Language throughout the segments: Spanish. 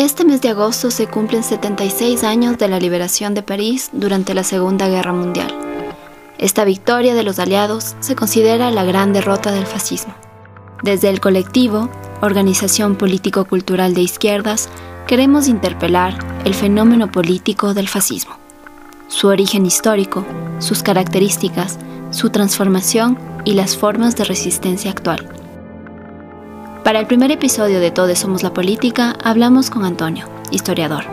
Este mes de agosto se cumplen 76 años de la liberación de París durante la Segunda Guerra Mundial. Esta victoria de los aliados se considera la gran derrota del fascismo. Desde el colectivo, Organización Político-Cultural de Izquierdas, queremos interpelar el fenómeno político del fascismo, su origen histórico, sus características, su transformación y las formas de resistencia actual. Para el primer episodio de Todos Somos la Política, hablamos con Antonio, historiador.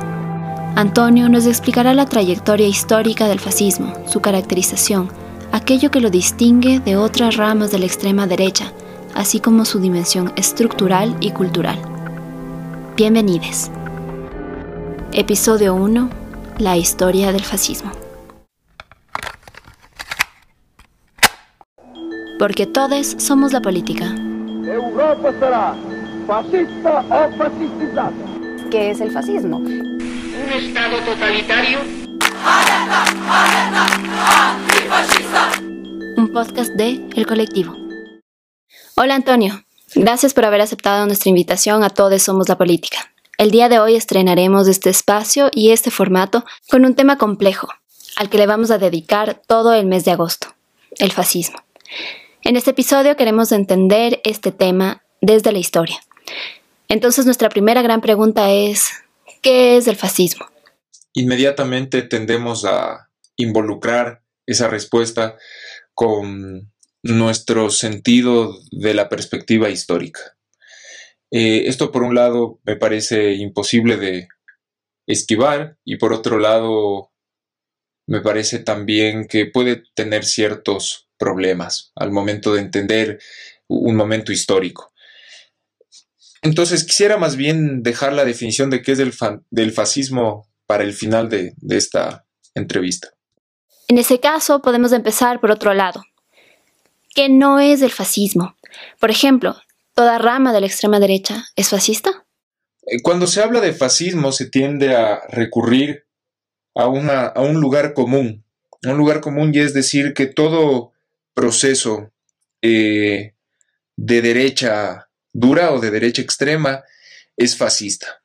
Antonio nos explicará la trayectoria histórica del fascismo, su caracterización, aquello que lo distingue de otras ramas de la extrema derecha, así como su dimensión estructural y cultural. Bienvenidos. Episodio 1. La historia del fascismo. Porque todos somos la política. Europa será fascista o fascistizada. ¿Qué es el fascismo? Un Estado totalitario. Un podcast de El Colectivo. Hola Antonio, gracias por haber aceptado nuestra invitación a Todos Somos la Política. El día de hoy estrenaremos este espacio y este formato con un tema complejo, al que le vamos a dedicar todo el mes de agosto, el fascismo. En este episodio queremos entender este tema desde la historia. Entonces nuestra primera gran pregunta es, ¿qué es el fascismo? Inmediatamente tendemos a involucrar esa respuesta con nuestro sentido de la perspectiva histórica. Eh, esto por un lado me parece imposible de esquivar y por otro lado me parece también que puede tener ciertos problemas al momento de entender un momento histórico. Entonces quisiera más bien dejar la definición de qué es el del fascismo para el final de, de esta entrevista. En ese caso podemos empezar por otro lado. ¿Qué no es el fascismo? Por ejemplo, ¿toda rama de la extrema derecha es fascista? Eh, cuando se habla de fascismo se tiende a recurrir a, una, a un lugar común, un lugar común y es decir que todo proceso eh, de derecha dura o de derecha extrema es fascista.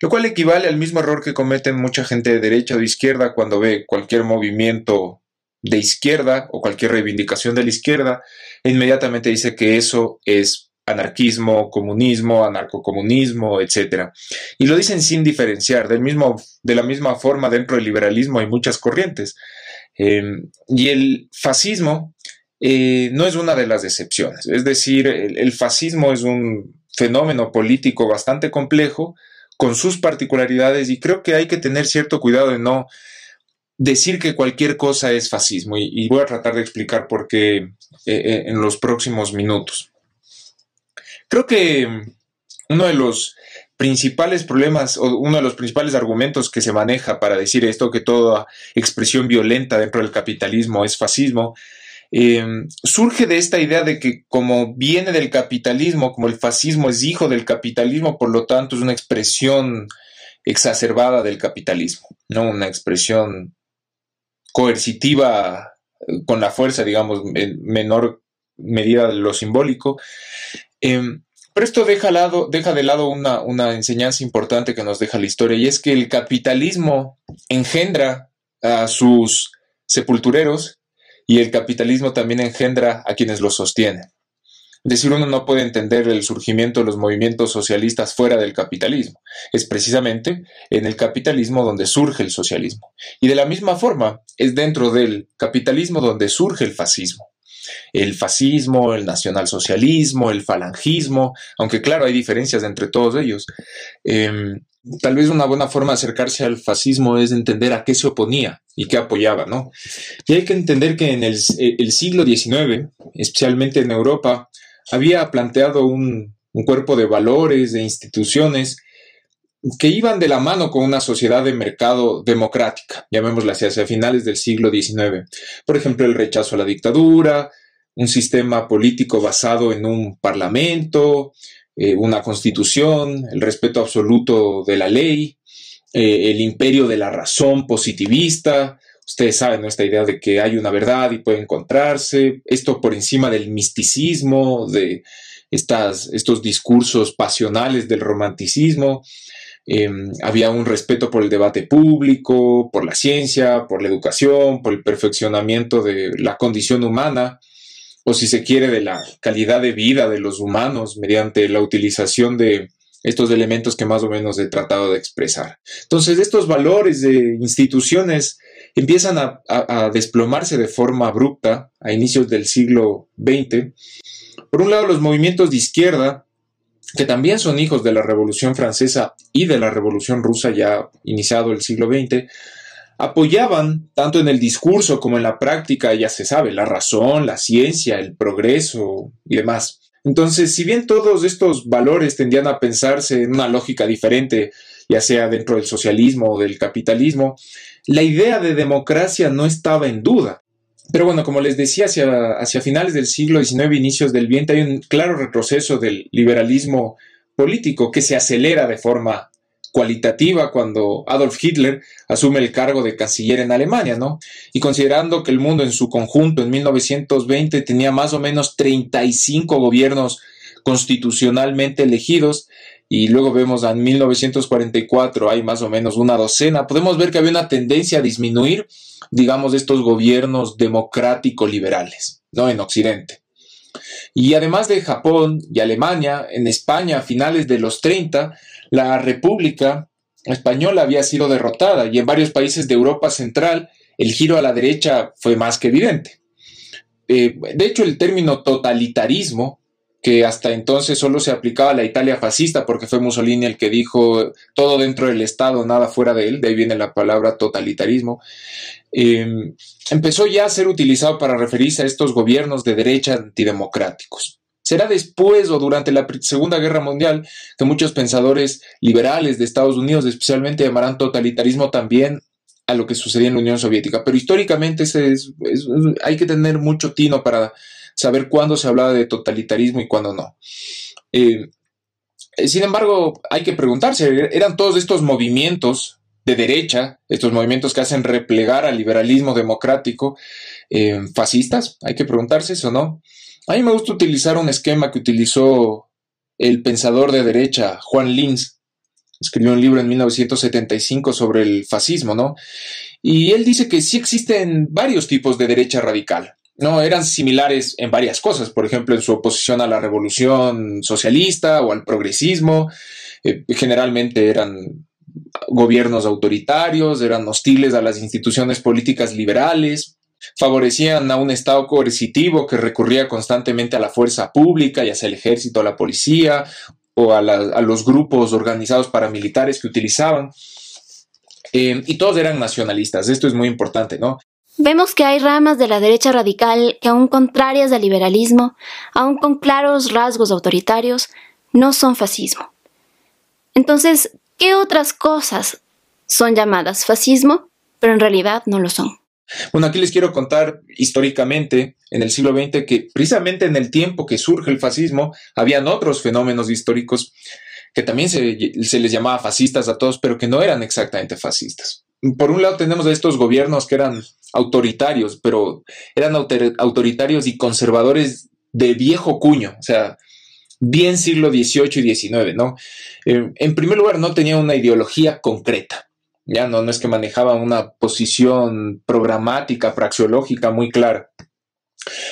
Lo cual equivale al mismo error que cometen mucha gente de derecha o de izquierda cuando ve cualquier movimiento de izquierda o cualquier reivindicación de la izquierda, e inmediatamente dice que eso es anarquismo, comunismo, anarcocomunismo, etc. Y lo dicen sin diferenciar, del mismo, de la misma forma dentro del liberalismo hay muchas corrientes. Em, y el fascismo eh, no es una de las excepciones. Es decir, el, fascismo es un fenómeno político bastante complejo, con sus particularidades, y creo que hay que tener cierto cuidado de no decir que cualquier cosa es fascismo, y, voy a tratar de explicar por qué eh, eh, en los próximos minutos. Creo que uno de los principales problemas o uno de los principales argumentos que se maneja para decir esto, que toda expresión violenta dentro del capitalismo es fascismo, Em, surge de esta idea de que como viene del capitalismo, como el fascismo es hijo del capitalismo, por lo tanto es una expresión exacerbada del capitalismo, ¿no? Una expresión coercitiva eh, con la fuerza, digamos, en menor medida de lo simbólico. Em, pero esto deja, lado, deja de lado una, una enseñanza importante que nos deja la historia, y es que el capitalismo engendra a sus sepultureros y el capitalismo también engendra a quienes lo sostienen. Decir, uno no puede entender el surgimiento de los movimientos socialistas fuera del capitalismo. Es precisamente en el capitalismo donde surge el socialismo. Y de la misma forma, es dentro del capitalismo donde surge el fascismo. El fascismo, el nacionalsocialismo, el falangismo, aunque claro, hay diferencias entre todos ellos. Em, tal vez una buena forma de acercarse al fascismo es entender a qué se oponía y qué apoyaba, ¿no? Y hay que entender que en el, siglo XIX, especialmente en Europa, había planteado un, cuerpo de valores, de instituciones, que iban de la mano con una sociedad de mercado democrática, llamémosla así, hacia finales del siglo XIX. Por ejemplo, el rechazo a la dictadura, un sistema político basado en un parlamento, eh, una constitución, el respeto absoluto de la ley, eh, el imperio de la razón positivista. Ustedes saben esta idea de que hay una verdad y puede encontrarse. Esto por encima del misticismo, de estas, estos discursos pasionales del romanticismo. Em, había un respeto por el debate público, por la ciencia, por la educación, por el perfeccionamiento de la condición humana, o si se quiere, de la calidad de vida de los humanos mediante la utilización de estos elementos que más o menos he tratado de expresar. Entonces, estos valores de instituciones empiezan a, desplomarse de forma abrupta a inicios del siglo XX. Por un lado, los movimientos de izquierda, que también son hijos de la Revolución Francesa y de la Revolución Rusa ya iniciado el siglo XX, apoyaban, tanto en el discurso como en la práctica, ya se sabe, la razón, la ciencia, el progreso y demás. Entonces, si bien todos estos valores tendían a pensarse en una lógica diferente, ya sea dentro del socialismo o del capitalismo, la idea de democracia no estaba en duda. Pero bueno, como les decía, hacia, hacia finales del siglo XIX, inicios del XX, hay un claro retroceso del liberalismo político que se acelera de forma cualitativa cuando Adolf Hitler asume el cargo de canciller en Alemania, ¿no? Y considerando que el mundo en su conjunto en 1920 tenía más o menos 35 gobiernos constitucionalmente elegidos, y luego vemos en 1944 hay más o menos una docena, podemos ver que había una tendencia a disminuir, digamos, estos gobiernos democrático-liberales, ¿no? En Occidente. Y además de Japón y Alemania, en España a finales de los 30, la República Española había sido derrotada y en varios países de Europa Central el giro a la derecha fue más que evidente. Eh, de hecho, el término totalitarismo que hasta entonces solo se aplicaba a la Italia fascista porque fue Mussolini el que dijo todo dentro del Estado, nada fuera de él, de ahí viene la palabra totalitarismo, em, empezó ya a ser utilizado para referirse a estos gobiernos de derecha antidemocráticos. Será después o durante la Segunda Guerra Mundial que muchos pensadores liberales de Estados Unidos especialmente llamarán totalitarismo también a lo que sucedía en la Unión Soviética, pero históricamente hay que tener mucho tino para saber cuándo se hablaba de totalitarismo y cuándo no. Eh, sin embargo, hay que preguntarse, ¿eran todos estos movimientos de derecha, estos movimientos que hacen replegar al liberalismo democrático, eh, fascistas? Hay que preguntarse eso, ¿no? A mí me gusta utilizar un esquema que utilizó el pensador de derecha, Juan Linz. Escribió un libro en 1975 sobre el fascismo, ¿no? Y él dice que sí existen varios tipos de derecha radical. No, eran similares en varias cosas, por ejemplo, en su oposición a la revolución socialista o al progresismo. Eh, generalmente eran gobiernos autoritarios, eran hostiles a las instituciones políticas liberales, favorecían a un Estado coercitivo que recurría constantemente a la fuerza pública, ya sea el ejército, la policía o a, los grupos organizados paramilitares que utilizaban. Eh, y todos eran nacionalistas, esto es muy importante, ¿no? Vemos que hay ramas de la derecha radical que, aun contrarias al liberalismo, aun con claros rasgos autoritarios, no son fascismo. Entonces, ¿qué otras cosas son llamadas fascismo, pero en realidad no lo son? Bueno, aquí les quiero contar históricamente, en el siglo XX, que precisamente en el tiempo que surge el fascismo, habían otros fenómenos históricos que también se, se les llamaba fascistas a todos, pero que no eran exactamente fascistas. Por un lado tenemos a estos gobiernos que eran autoritarios, pero eran autoritarios y conservadores de viejo cuño, o sea, bien siglo XVIII y XIX, ¿no? Eh, en primer lugar, no tenían una ideología concreta, ya no, no es que manejaban una posición programática, praxeológica muy clara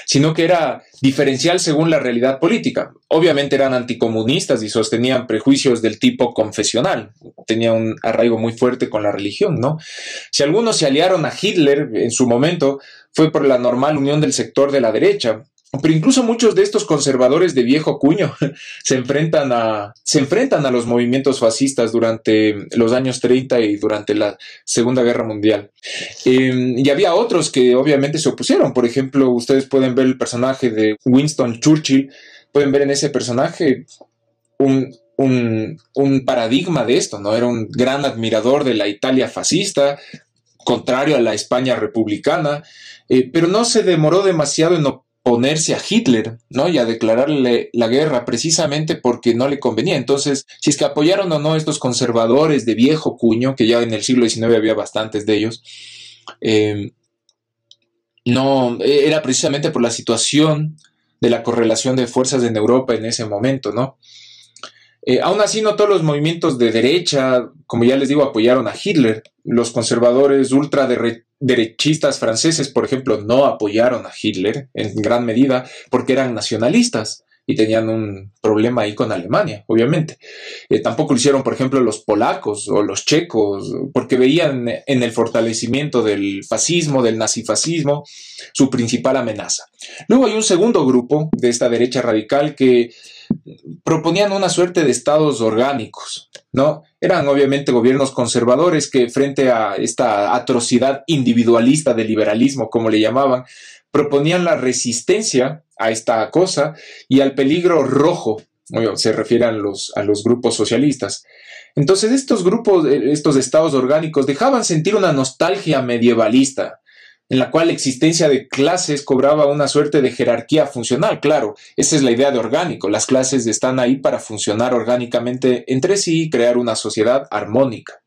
sino que era diferencial según la realidad política. Obviamente eran anticomunistas y sostenían prejuicios del tipo confesional, tenía un arraigo muy fuerte con la religión, ¿no? Si algunos se aliaron a Hitler en su momento, fue por la normal unión del sector de la derecha, pero incluso muchos de estos conservadores de viejo cuño se enfrentan a, se enfrentan a los movimientos fascistas durante los años 30 y durante la Segunda Guerra Mundial. Em, y había otros que obviamente se opusieron. Por ejemplo, ustedes pueden ver el personaje de Winston Churchill, pueden ver en ese personaje un, un, paradigma de esto, ¿no? Era un gran admirador de la Italia fascista, contrario a la España republicana, eh, pero no se demoró demasiado en ponerse a Hitler, ¿no? Y a declararle la guerra precisamente porque no le convenía. Entonces, si es que apoyaron o no estos conservadores de viejo cuño, que ya en el siglo XIX había bastantes de ellos, eh, no, era precisamente por la situación de la correlación de fuerzas en Europa en ese momento, ¿no? Eh, aún así, no todos los movimientos de derecha, como ya les digo, apoyaron a Hitler. Los conservadores ultraderechistas franceses, por ejemplo, no apoyaron a Hitler en gran medida porque eran nacionalistas y tenían un problema ahí con Alemania, obviamente. Eh, tampoco lo hicieron, por ejemplo, los polacos o los checos, porque veían en el fortalecimiento del fascismo, del nazifascismo, su principal amenaza. Luego hay un segundo grupo de esta derecha radical que proponían una suerte de estados orgánicos, ¿no? Eran obviamente gobiernos conservadores que frente a esta atrocidad individualista del liberalismo, como le llamaban, proponían la resistencia a esta cosa y al peligro rojo, se refieren los, a los grupos socialistas. Entonces estos grupos, eh, estos estados orgánicos dejaban sentir una nostalgia medievalista, en la cual la existencia de clases cobraba una suerte de jerarquía funcional, claro, esa es la idea de orgánico, las clases están ahí para funcionar orgánicamente entre sí y crear una sociedad armónica.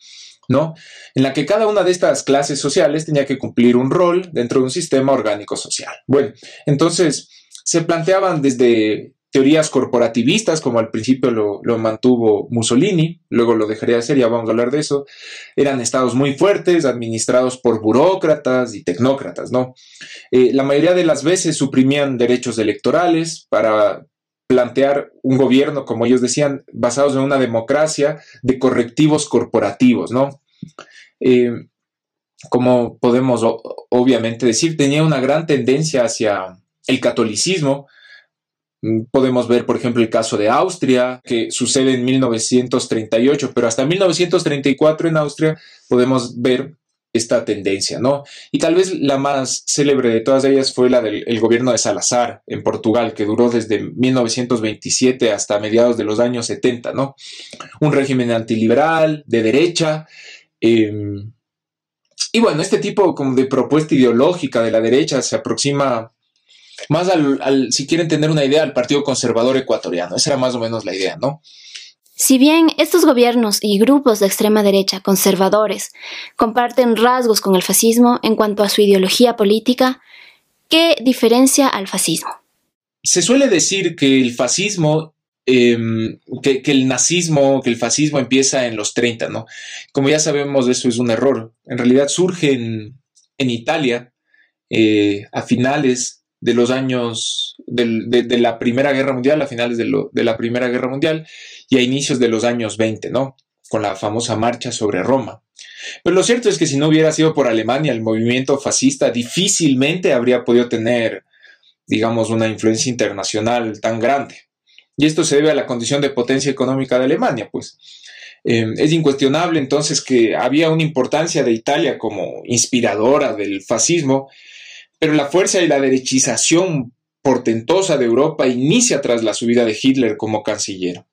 ¿no? En la que cada una de estas clases sociales tenía que cumplir un rol dentro de un sistema orgánico social. Bueno, entonces se planteaban desde teorías corporativistas, como al principio lo, mantuvo Mussolini, luego lo dejaría de hacer, ya vamos a hablar de eso, eran estados muy fuertes, administrados por burócratas y tecnócratas, ¿no? Eh, la mayoría de las veces suprimían derechos electorales para plantear un gobierno, como ellos decían, basados en una democracia de correctivos corporativos, ¿no? Eh, como podemos obviamente decir, tenía una gran tendencia hacia el catolicismo. Podemos ver, por ejemplo, el caso de Austria, que sucede en 1938, pero hasta 1934 en Austria podemos ver esta tendencia, ¿no? Y tal vez la más célebre de todas ellas fue la del gobierno de Salazar en Portugal, que duró desde 1927 hasta mediados de los años 70, ¿no? Un régimen antiliberal, de derecha. Em, y bueno, este tipo como de propuesta ideológica de la derecha se aproxima más al, al, si quieren tener una idea, al Partido Conservador Ecuatoriano. Esa era más o menos la idea, ¿no? Si bien estos gobiernos y grupos de extrema derecha conservadores comparten rasgos con el fascismo en cuanto a su ideología política, ¿qué diferencia al fascismo? Se suele decir que el fascismo, em, que, el nazismo, que el fascismo empieza en los 30, ¿no? Como ya sabemos, eso es un error. En realidad surge en, Italia eh, a finales de los años de, la Primera Guerra Mundial, a finales de, de la Primera Guerra Mundial, y a inicios de los años 20, ¿no? Con la famosa marcha sobre Roma. Pero lo cierto es que si no hubiera sido por Alemania, el movimiento fascista difícilmente habría podido tener, digamos, una influencia internacional tan grande. Y esto se debe a la condición de potencia económica de Alemania, pues. Eh, es incuestionable entonces que había una importancia de Italia como inspiradora del fascismo, pero la fuerza y la derechización portentosa de Europa inicia tras la subida de Hitler como canciller.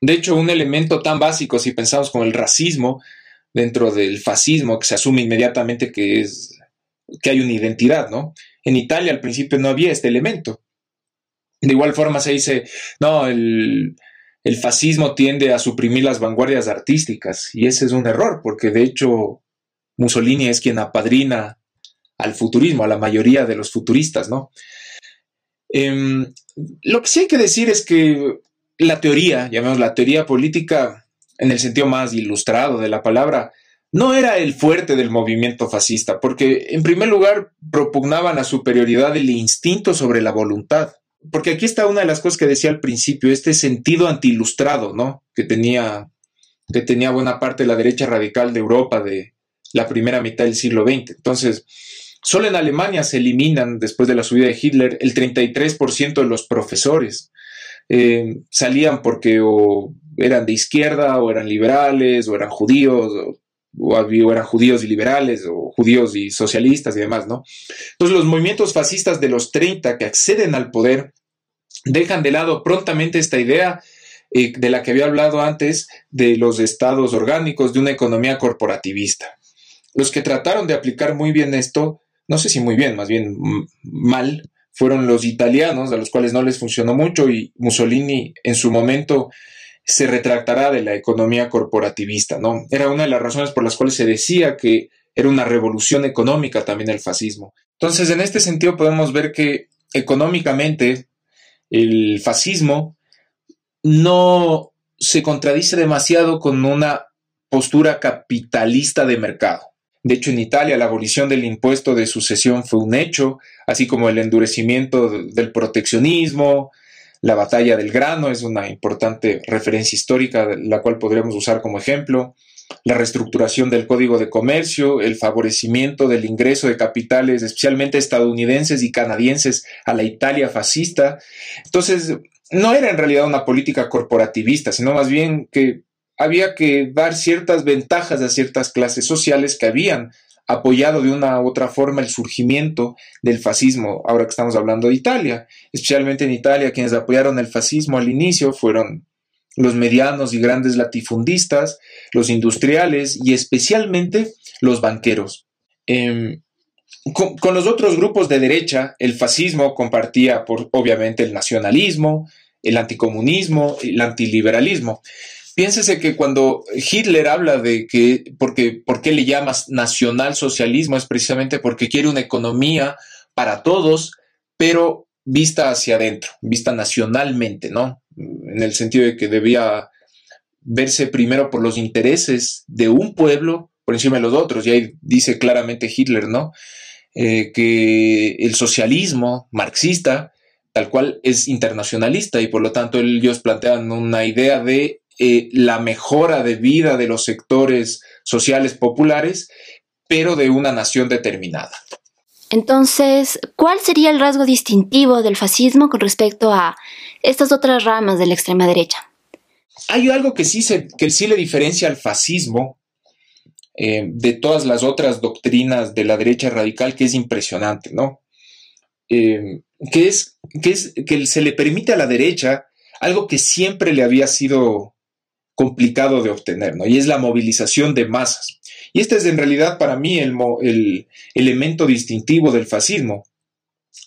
De hecho, un elemento tan básico, si pensamos como el racismo dentro del fascismo, que se asume inmediatamente que es que hay una identidad, ¿no? En Italia al principio no había este elemento. De igual forma se dice, no, el, el fascismo tiende a suprimir las vanguardias artísticas y ese es un error, porque de hecho Mussolini es quien apadrina al futurismo, a la mayoría de los futuristas, ¿no? Em, lo que sí hay que decir es que la teoría, llamemos la teoría política en el sentido más ilustrado de la palabra, no era el fuerte del movimiento fascista, porque en primer lugar propugnaban la superioridad del instinto sobre la voluntad. Porque aquí está una de las cosas que decía al principio, este sentido antiilustrado, ¿no? Que tenía, que tenía buena parte de la derecha radical de Europa de la primera mitad del siglo XX. Entonces, solo en Alemania se eliminan, después de la subida de Hitler, el 33% de los profesores. Eh, salían porque o eran de izquierda, o eran liberales, o eran judíos, o, eran judíos y liberales, o judíos y socialistas y demás, ¿no? Entonces los movimientos fascistas de los 30 que acceden al poder dejan de lado prontamente esta idea eh, de la que había hablado antes de los estados orgánicos, de una economía corporativista. Los que trataron de aplicar muy bien esto, no sé si muy bien, más bien mal, fueron los italianos, a los cuales no les funcionó mucho, y Mussolini en su momento se retractará de la economía corporativista, ¿no? Era una de las razones por las cuales se decía que era una revolución económica también el fascismo. Entonces, en este sentido podemos ver que económicamente el fascismo no se contradice demasiado con una postura capitalista de mercado. De hecho, en Italia la abolición del impuesto de sucesión fue un hecho, así como el endurecimiento del proteccionismo, la batalla del grano es una importante referencia histórica, la cual podríamos usar como ejemplo, la reestructuración del Código de Comercio, el favorecimiento del ingreso de capitales, especialmente estadounidenses y canadienses, a la Italia fascista. Entonces, no era en realidad una política corporativista, sino más bien que había que dar ciertas ventajas a ciertas clases sociales que habían apoyado de una u otra forma el surgimiento del fascismo, ahora que estamos hablando de Italia. Especialmente en Italia, quienes apoyaron el fascismo al inicio fueron los medianos y grandes latifundistas, los industriales y especialmente los banqueros. Em, con, los otros grupos de derecha, el fascismo compartía, por, obviamente, el nacionalismo, el anticomunismo, el antiliberalismo. Piénsese que cuando Hitler habla de que, porque, ¿por qué le llamas nacionalsocialismo? Es precisamente porque quiere una economía para todos, pero vista hacia adentro, vista nacionalmente, ¿no? En el sentido de que debía verse primero por los intereses de un pueblo por encima de los otros. Y ahí dice claramente Hitler, ¿no? Eh, que el socialismo marxista, tal cual, es internacionalista y por lo tanto ellos plantean una idea de eh, la mejora de vida de los sectores sociales populares, pero de una nación determinada. Entonces, ¿cuál sería el rasgo distintivo del fascismo con respecto a estas otras ramas de la extrema derecha? Hay algo que sí, se, que sí le diferencia al fascismo eh, de todas las otras doctrinas de la derecha radical, que es impresionante, ¿no? Eh, que, es, que es que se le permite a la derecha algo que siempre le había sido complicado de obtener, ¿no? Y es la movilización de masas. Y este es en realidad para mí el, el elemento distintivo del fascismo.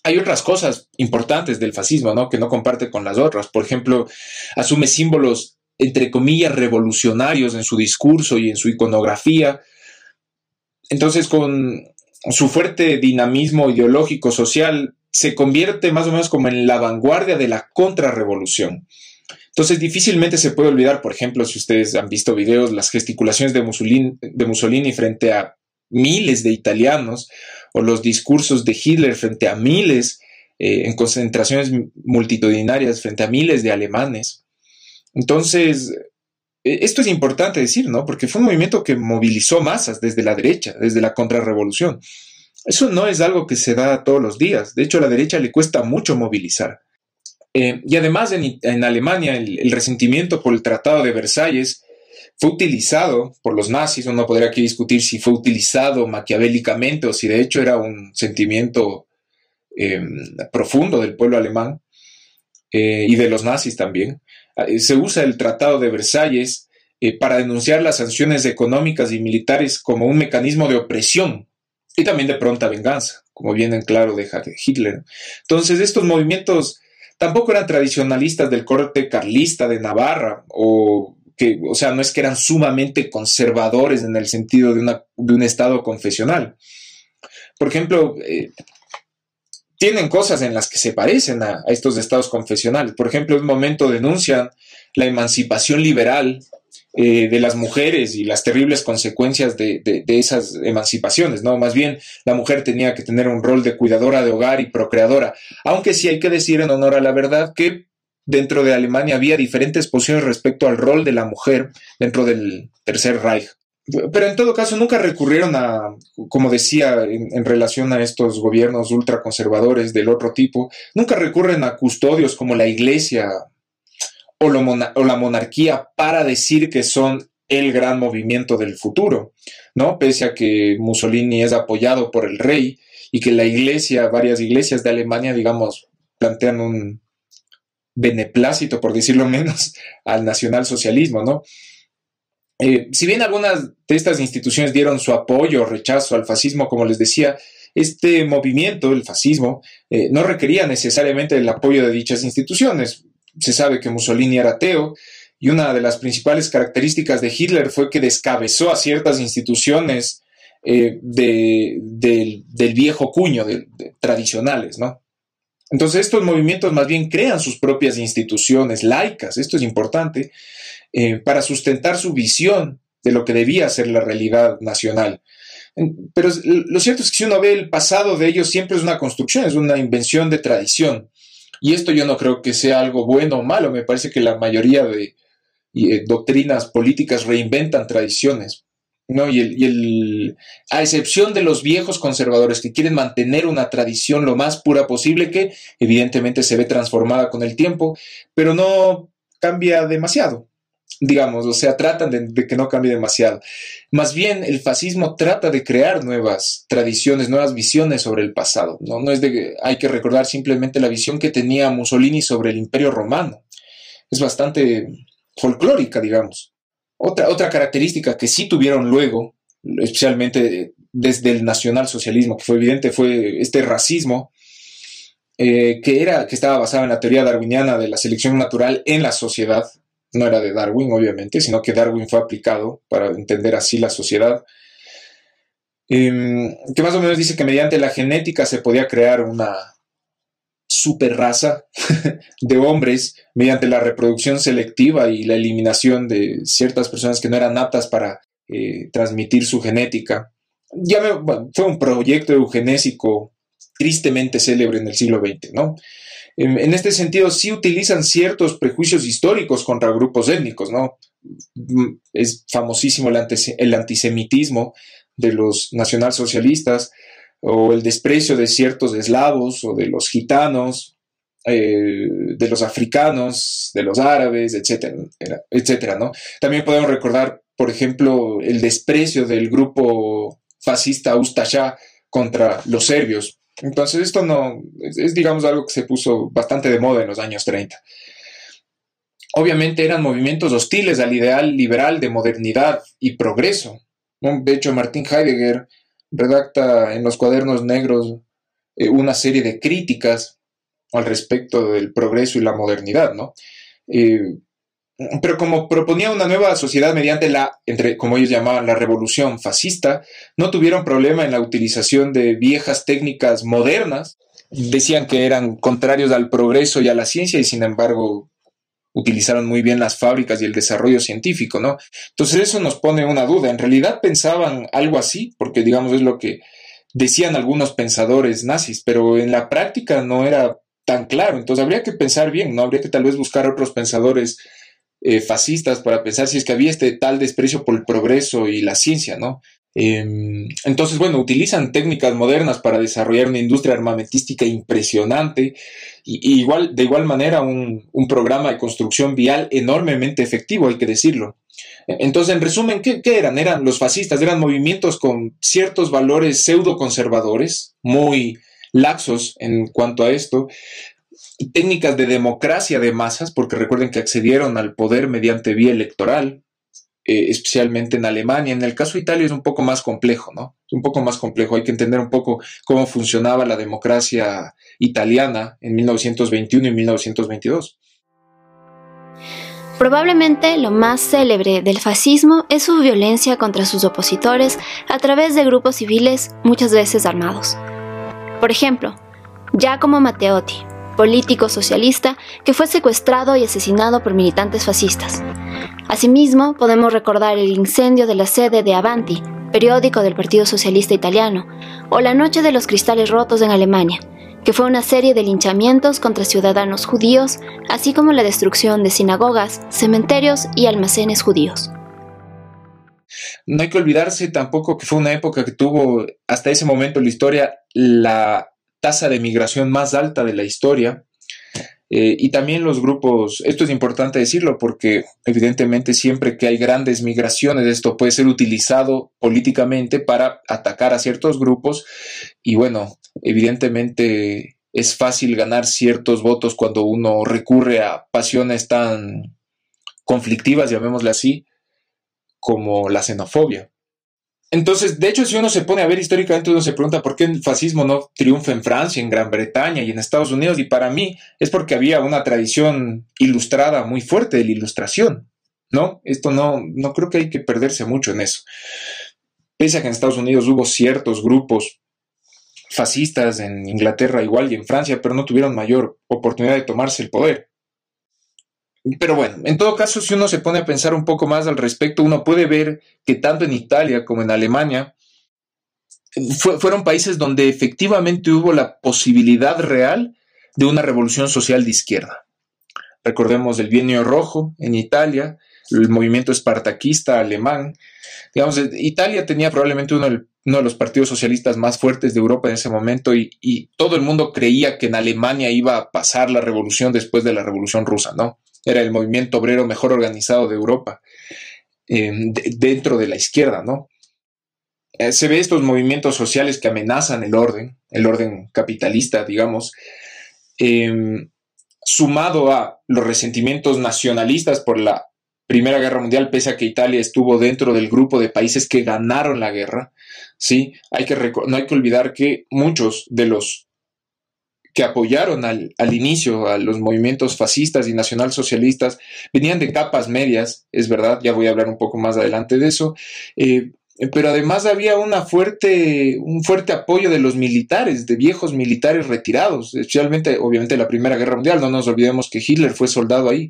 Hay otras cosas importantes del fascismo, ¿no? Que no comparte con las otras. Por ejemplo, asume símbolos, entre comillas, revolucionarios en su discurso y en su iconografía. Entonces, con su fuerte dinamismo ideológico social, se convierte más o menos como en la vanguardia de la contrarrevolución. Entonces, difícilmente se puede olvidar, por ejemplo, si ustedes han visto videos, las gesticulaciones de Mussolini, frente a miles de italianos o los discursos de Hitler frente a miles eh, en concentraciones multitudinarias frente a miles de alemanes. Entonces, e, esto es importante decir, ¿no? Porque fue un movimiento que movilizó masas desde la derecha, desde la contrarrevolución. Eso no es algo que se da todos los días. De hecho, a la derecha le cuesta mucho movilizar. Eh, y además en, Alemania el, resentimiento por el Tratado de Versalles fue utilizado por los nazis, uno podría aquí discutir si fue utilizado maquiavélicamente o si de hecho era un sentimiento em, profundo del pueblo alemán eh, y de los nazis también. Eh, se usa el Tratado de Versalles para denunciar las sanciones económicas y militares como un mecanismo de opresión y también de pronta venganza, como viene en claro de Hitler. Entonces estos movimientos Tampoco eran tradicionalistas del corte carlista de Navarra, o que, o sea, no es que eran sumamente conservadores en el sentido de, un Estado confesional. Por ejemplo, eh, tienen cosas en las que se parecen a, a, estos estados confesionales. Por ejemplo, en un momento denuncian la emancipación liberal eh, de las mujeres y las terribles consecuencias de, esas emancipaciones, ¿no? Más bien, la mujer tenía que tener un rol de cuidadora de hogar y procreadora, aunque sí hay que decir en honor a la verdad que dentro de Alemania había diferentes posiciones respecto al rol de la mujer dentro del Tercer Reich. Pero en todo caso nunca recurrieron a, como decía, en, relación a estos gobiernos ultraconservadores del otro tipo, nunca recurren a custodios como la iglesia o, la monarquía para decir que son el gran movimiento del futuro, ¿no? Pese a que Mussolini es apoyado por el rey y que la iglesia, varias iglesias de Alemania, digamos, plantean un beneplácito, por decirlo menos, al nacionalsocialismo, ¿no? Eh, si bien algunas de estas instituciones dieron su apoyo o rechazo al fascismo, como les decía, este movimiento, el fascismo, eh, no requería necesariamente el apoyo de dichas instituciones se sabe que Mussolini era ateo y una de las principales características de Hitler fue que descabezó a ciertas instituciones eh, del, viejo cuño, de, tradicionales, ¿no? Entonces estos movimientos más bien crean sus propias instituciones laicas, esto es importante, eh, para sustentar su visión de lo que debía ser la realidad nacional. Pero lo cierto es que si uno ve el pasado de ellos, siempre es una construcción, es una invención de tradición. Y esto yo no creo que sea algo bueno o malo, me parece que la mayoría de eh, doctrinas políticas reinventan tradiciones. ¿no? Y, el, a excepción de los viejos conservadores que quieren mantener una tradición lo más pura posible, que evidentemente se ve transformada con el tiempo, pero no cambia demasiado digamos, o sea, tratan de, que no cambie demasiado. Más bien, el fascismo trata de crear nuevas tradiciones, nuevas visiones sobre el pasado. No, es de hay que recordar simplemente la visión que tenía Mussolini sobre el Imperio Romano. Es bastante folclórica, digamos. Otra, otra característica que sí tuvieron luego, especialmente desde el nacionalsocialismo, que fue evidente, fue este racismo, eh, que, era, que estaba basado en la teoría darwiniana de la selección natural en la sociedad, no era de Darwin, obviamente, sino que Darwin fue aplicado para entender así la sociedad, em, que más o menos dice que mediante la genética se podía crear una super raza de hombres mediante la reproducción selectiva y la eliminación de ciertas personas que no eran aptas para eh, transmitir su genética. Ya fue un proyecto eugenésico tristemente célebre en el siglo XX, ¿no? En, este sentido, sí utilizan ciertos prejuicios históricos contra grupos étnicos, ¿no? Mm, es famosísimo el, antisemitismo de los nacionalsocialistas o el desprecio de ciertos eslavos o de los gitanos, eh, de los africanos, de los árabes, etcétera, etcétera, ¿no? También podemos recordar, por ejemplo, el desprecio del grupo fascista Ustasha contra los serbios, entonces esto no, es, digamos algo que se puso bastante de moda en los años 30. Obviamente eran movimientos hostiles al ideal liberal de modernidad y progreso. De hecho, Martin Heidegger redacta en los cuadernos negros eh, una serie de críticas al respecto del progreso y la modernidad, ¿no? Eh, pero como proponía una nueva sociedad mediante la, entre, como ellos llamaban, la revolución fascista, no tuvieron problema en la utilización de viejas técnicas modernas. Decían que eran contrarios al progreso y a la ciencia y sin embargo utilizaron muy bien las fábricas y el desarrollo científico, ¿no? Entonces eso nos pone una duda. En realidad pensaban algo así, porque digamos es lo que decían algunos pensadores nazis, pero en la práctica no era tan claro. Entonces habría que pensar bien, ¿no? Habría que tal vez buscar otros pensadores eh, fascistas para pensar si es que había este tal desprecio por el progreso y la ciencia, ¿no? Em, entonces, bueno, utilizan técnicas modernas para desarrollar una industria armamentística impresionante y, igual, de igual manera un, programa de construcción vial enormemente efectivo, hay que decirlo. Entonces, en resumen, ¿qué, ¿qué, eran? Eran los fascistas, eran movimientos con ciertos valores pseudo conservadores, muy laxos en cuanto a esto, técnicas de democracia de masas, porque recuerden que accedieron al poder mediante vía electoral, eh, especialmente en Alemania. En el caso de Italia es un poco más complejo, ¿no? Es un poco más complejo. Hay que entender un poco cómo funcionaba la democracia italiana en 1921 y 1922. Probablemente lo más célebre del fascismo es su violencia contra sus opositores a través de grupos civiles muchas veces armados. Por ejemplo, Giacomo Matteotti, político socialista que fue secuestrado y asesinado por militantes fascistas. Asimismo, podemos recordar el incendio de la sede de Avanti, periódico del Partido Socialista Italiano, o la Noche de los Cristales Rotos en Alemania, que fue una serie de linchamientos contra ciudadanos judíos, así como la destrucción de sinagogas, cementerios y almacenes judíos. No hay que olvidarse tampoco que fue una época que tuvo hasta ese momento en la historia la tasa de migración más alta de la historia. Eh, y también los grupos, esto es importante decirlo porque evidentemente siempre que hay grandes migraciones esto puede ser utilizado políticamente para atacar a ciertos grupos y bueno, evidentemente es fácil ganar ciertos votos cuando uno recurre a pasiones tan conflictivas, llamémosle así, como la xenofobia. Entonces, de hecho, si uno se pone a ver históricamente, uno se pregunta por qué el fascismo no triunfa en Francia, en Gran Bretaña y en Estados Unidos. Y para mí es porque había una tradición ilustrada muy fuerte de la ilustración, ¿no? Esto no, no creo que hay que perderse mucho en eso. Pese a que en Estados Unidos hubo ciertos grupos fascistas en Inglaterra igual y en Francia, pero no tuvieron mayor oportunidad de tomarse el poder. Pero bueno, en todo caso, si uno se pone a pensar un poco más al respecto, uno puede ver que tanto en Italia como en Alemania fueron países donde efectivamente hubo la posibilidad real de una revolución social de izquierda. Recordemos el Bienio Rojo en Italia, el movimiento espartaquista alemán. Digamos, Italia tenía probablemente uno, de los partidos socialistas más fuertes de Europa en ese momento y, todo el mundo creía que en Alemania iba a pasar la revolución después de la revolución rusa, ¿no? Era el movimiento obrero mejor organizado de Europa, em, dentro de la izquierda, ¿no? Eh, se ve estos movimientos sociales que amenazan el orden, el orden capitalista, digamos, em, sumado a los resentimientos nacionalistas por la Primera Guerra Mundial, pese a que Italia estuvo dentro del grupo de países que ganaron la guerra, ¿sí? Hay que no hay que olvidar que muchos de los que apoyaron al, inicio a los movimientos fascistas y nacionalsocialistas venían de capas medias, es verdad, ya voy a hablar un poco más adelante de eso, eh, pero además había una fuerte, un fuerte apoyo de los militares, de viejos militares retirados, especialmente, obviamente, la Primera Guerra Mundial. No nos olvidemos que Hitler fue soldado ahí.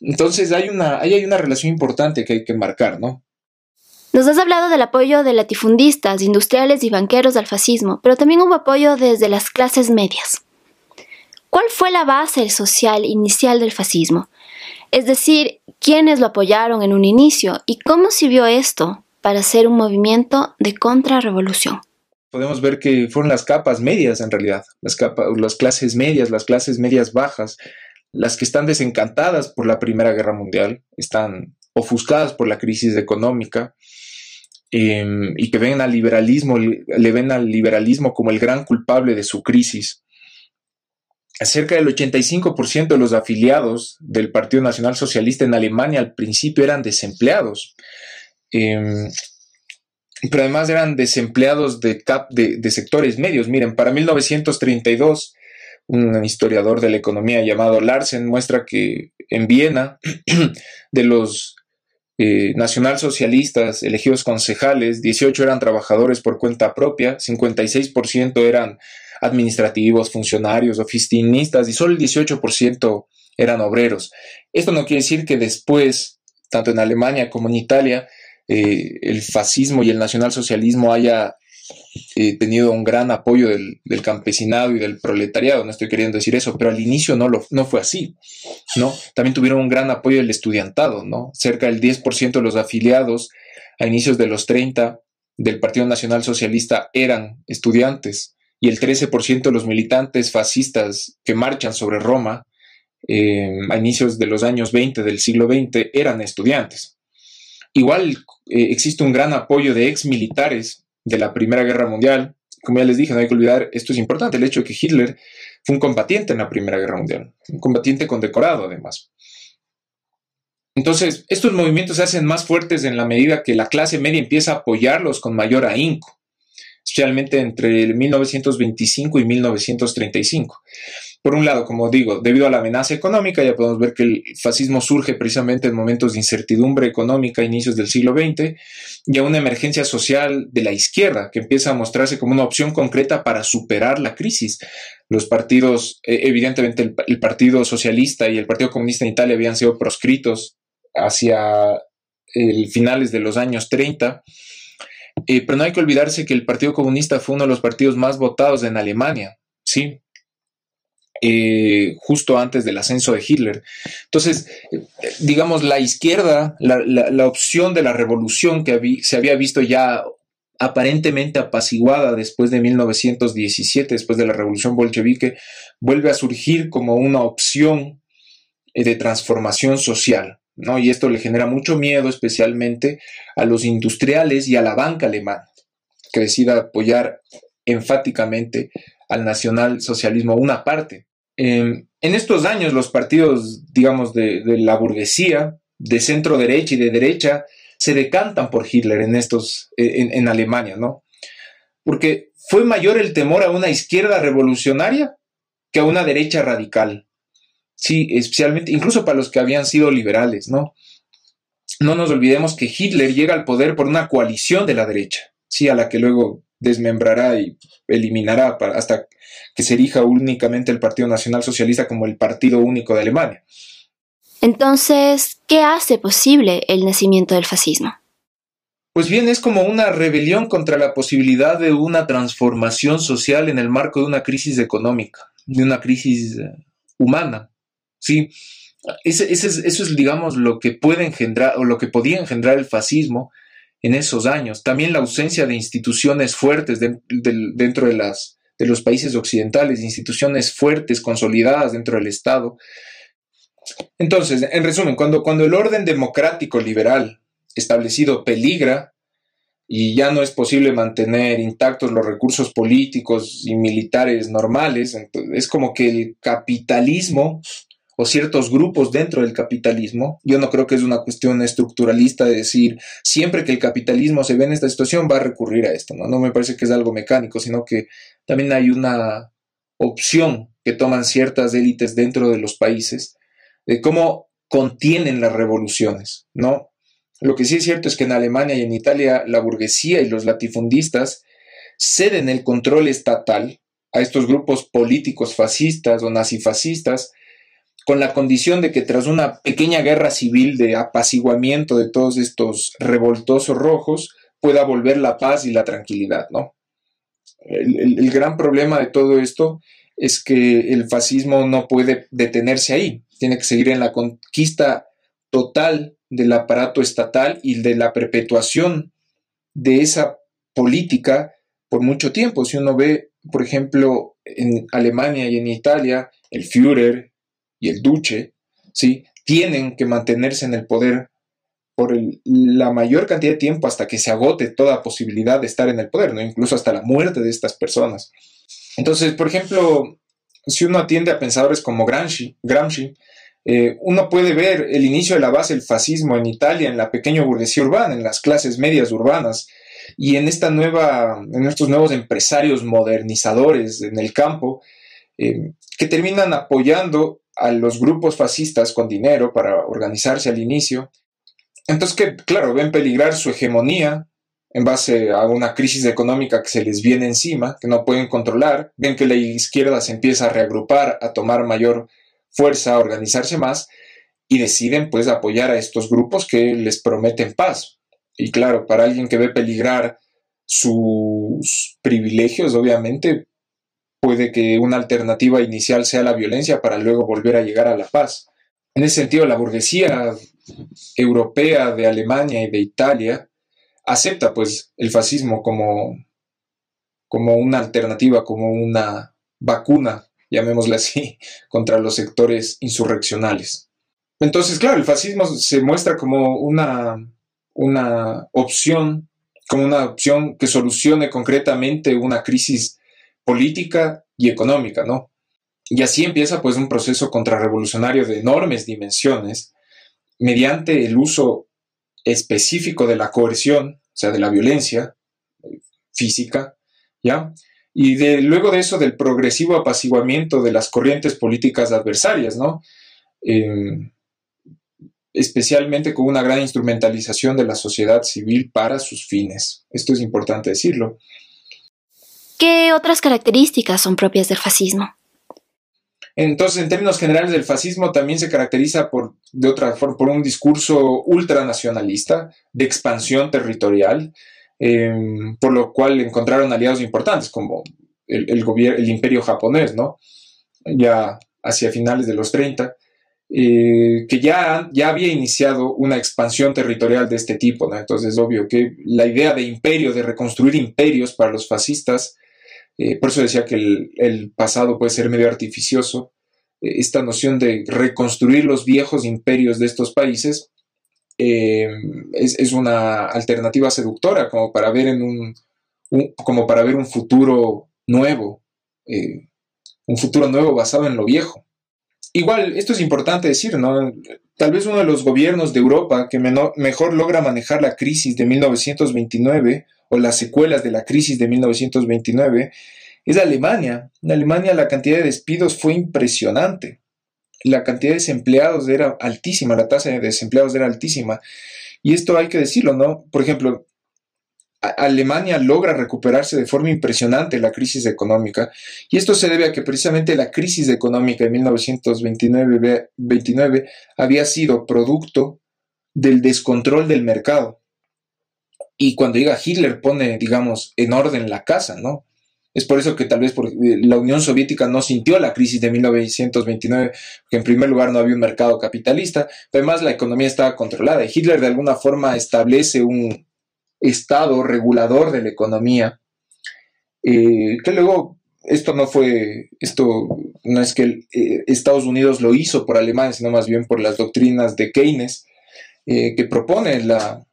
Entonces, hay una, ahí hay una relación importante que hay que marcar, ¿no? Nos has hablado del apoyo de latifundistas, industriales y banqueros al fascismo, pero también hubo apoyo desde las clases medias. ¿Cuál fue la base social inicial del fascismo? Es decir, ¿quiénes lo apoyaron en un inicio y cómo sirvió esto para hacer un movimiento de contrarrevolución? Podemos ver que fueron las capas medias en realidad, las, capas, las clases medias, las clases medias bajas, las que están desencantadas por la Primera Guerra Mundial, están ofuscadas por la crisis económica em, y que ven al liberalismo, le ven al liberalismo como el gran culpable de su crisis cerca del 85% de los afiliados del Partido Nacional Socialista en Alemania al principio eran desempleados. Em, pero además eran desempleados de, de, sectores medios. Miren, para 1932, un historiador de la economía llamado Larsen muestra que en Viena, de los eh, nacionalsocialistas elegidos concejales, 18 eran trabajadores por cuenta propia, 56% eran administrativos, funcionarios, oficinistas y solo el 18% eran obreros. Esto no quiere decir que después, tanto en Alemania como en Italia, eh, el fascismo y el nacionalsocialismo haya eh, tenido un gran apoyo del, campesinado y del proletariado, no estoy queriendo decir eso, pero al inicio no, lo, no fue así, ¿no? También tuvieron un gran apoyo del estudiantado, ¿no? Cerca del 10% de los afiliados a inicios de los 30 del Partido Nacional Socialista eran estudiantes y el 13% de los militantes fascistas que marchan sobre Roma eh, a inicios de los años 20 del siglo XX eran estudiantes. Igual eh, existe un gran apoyo de ex militares de la Primera Guerra Mundial. Como ya les dije, no hay que olvidar, esto es importante, el hecho de que Hitler fue un combatiente en la Primera Guerra Mundial, un combatiente condecorado además. Entonces, estos movimientos se hacen más fuertes en la medida que la clase media empieza a apoyarlos con mayor ahínco especialmente entre 1925 y 1935. Por un lado, como digo, debido a la amenaza económica, ya podemos ver que el fascismo surge precisamente en momentos de incertidumbre económica a inicios del siglo XX y a una emergencia social de la izquierda que empieza a mostrarse como una opción concreta para superar la crisis. Los partidos, eh, evidentemente el, Partido Socialista y el Partido Comunista en Italia habían sido proscritos hacia el finales de los años 30 eh, pero no hay que olvidarse que el Partido Comunista fue uno de los partidos más votados en Alemania, ¿sí? Eh, justo antes del ascenso de Hitler. Entonces, eh, digamos, la izquierda, la, opción de la revolución que se había visto ya aparentemente apaciguada después de 1917, después de la revolución bolchevique, vuelve a surgir como una opción de transformación social. Y esto le genera mucho miedo, especialmente a los industriales y a la banca alemana, que decida apoyar enfáticamente al nacionalsocialismo, una parte. Em, en estos años, los partidos, digamos, de, la burguesía, de centro derecha y de derecha, se decantan por Hitler en estos, en, en Alemania, ¿no? Porque fue mayor el temor a una izquierda revolucionaria que a una derecha radical. Sí, especialmente, incluso para los que habían sido liberales, ¿no? No nos olvidemos que Hitler llega al poder por una coalición de la derecha, sí, a la que luego desmembrará y eliminará hasta que se erija únicamente el Partido Nacional Socialista como el partido único de Alemania. Entonces, ¿qué hace posible el nacimiento del fascismo? Pues bien, es como una rebelión contra la posibilidad de una transformación social en el marco de una crisis económica, de una crisis eh, humana. Sí, eso es, digamos, lo que puede engendrar o lo que podía engendrar el fascismo en esos años. También la ausencia de instituciones fuertes dentro de, las, de los países occidentales, instituciones fuertes, consolidadas dentro del Estado. Entonces, en resumen, cuando, cuando el orden democrático liberal establecido peligra y ya no es posible mantener intactos los recursos políticos y militares normales, es como que el capitalismo o ciertos grupos dentro del capitalismo, yo no creo que es una cuestión estructuralista de decir, siempre que el capitalismo se ve en esta situación va a recurrir a esto, ¿no? No me parece que es algo mecánico, sino que también hay una opción que toman ciertas élites dentro de los países de cómo contienen las revoluciones, ¿no? Lo que sí es cierto es que en Alemania y en Italia la burguesía y los latifundistas ceden el control estatal a estos grupos políticos fascistas o nazifascistas con la condición de que tras una pequeña guerra civil de apaciguamiento de todos estos revoltosos rojos pueda volver la paz y la tranquilidad, ¿no? El, el gran problema de todo esto es que el fascismo no puede detenerse ahí, tiene que seguir en la conquista total del aparato estatal y de la perpetuación de esa política por mucho tiempo. Si uno ve, por ejemplo, en Alemania y en Italia, el Führer y el Duce, ¿sí? tienen que mantenerse en el poder por la mayor cantidad de tiempo hasta que se agote toda posibilidad de estar en el poder, ¿no? incluso hasta la muerte de estas personas. Entonces, por ejemplo, si uno atiende a pensadores como Gramsci, eh, uno puede ver el inicio de la base del fascismo en Italia, en la pequeña burguesía urbana, en las clases medias urbanas, y en en estos nuevos empresarios modernizadores en el campo, eh, que terminan apoyando a los grupos fascistas con dinero para organizarse al inicio. Entonces, que claro, ven peligrar su hegemonía en base a una crisis económica que se les viene encima, que no pueden controlar, ven que la izquierda se empieza a reagrupar, a tomar mayor fuerza a organizarse más y deciden pues apoyar a estos grupos que les prometen paz. Y claro, para alguien que ve peligrar sus privilegios, obviamente puede que una alternativa inicial sea la violencia para luego volver a llegar a la paz. En ese sentido, la burguesía europea de Alemania y de Italia acepta pues el fascismo como, como una alternativa, como una vacuna llamémosle así, contra los sectores insurreccionales. Entonces, claro, el fascismo se muestra como una, una opción, como una opción que solucione concretamente una crisis política y económica, ¿no? Y así empieza pues un proceso contrarrevolucionario de enormes dimensiones mediante el uso específico de la coerción, o sea, de la violencia eh, física, ¿ya? y luego de eso del progresivo apaciguamiento de las corrientes políticas adversarias, ¿no? Em, especialmente con una gran instrumentalización de la sociedad civil para sus fines. Esto es importante decirlo. ¿Qué otras características son propias del fascismo? Entonces, en términos generales, el fascismo también se caracteriza por, de otra forma, por un discurso ultranacionalista, de expansión territorial, Em, por lo cual encontraron aliados importantes como el, el imperio japonés, ¿no? Ya hacia finales de los 30, eh, que ya, ya había iniciado una expansión territorial de este tipo. Entonces es obvio que la idea de imperio, de reconstruir imperios para los fascistas, eh, por eso decía que el, pasado puede ser medio artificioso, eh, esta noción de reconstruir los viejos imperios de estos países eh, es, una alternativa seductora como para ver un, como para ver un futuro nuevo, eh, un futuro nuevo basado en lo viejo. Igual, esto es importante decir, ¿no? Tal vez uno de los gobiernos de Europa que mejor logra manejar la crisis de 1929 o las secuelas de la crisis de 1929 es Alemania. En Alemania la cantidad de despidos fue impresionante la cantidad de desempleados era altísima, la tasa de desempleados era altísima. Y esto hay que decirlo, ¿no? Por ejemplo, Alemania logra recuperarse de forma impresionante la crisis económica y esto se debe a que precisamente la crisis económica de 1929 había sido producto del descontrol del mercado. Y cuando llega Hitler pone, digamos, en orden la casa, ¿no? Es por eso que tal vez eh, la Unión Soviética no sintió la crisis de 1929, porque en primer lugar no había un mercado capitalista, además la economía estaba controlada. Y Hitler de alguna forma establece un estado regulador de la economía, eh, que luego esto no fue, esto no es que eh, Estados Unidos lo hizo por Alemania, sino más bien por las doctrinas de Keynes, que propone la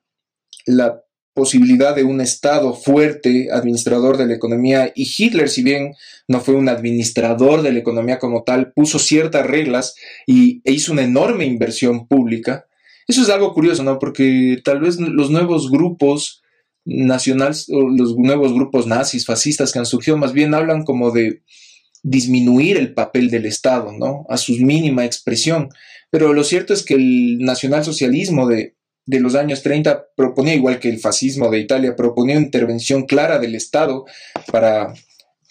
posibilidad de un Estado fuerte, administrador de la economía, y Hitler, si bien no fue un administrador de la economía como tal, puso ciertas reglas y, e hizo una enorme inversión pública. Eso es algo curioso, ¿no? Porque tal vez los nuevos grupos nacionales, los nuevos grupos nazis, fascistas que han surgido, más bien hablan como de disminuir el papel del Estado, ¿no? A su mínima expresión. Pero lo cierto es que el nacionalsocialismo de, de los años 30 proponía, igual que el fascismo de Italia, proponía una intervención clara del Estado para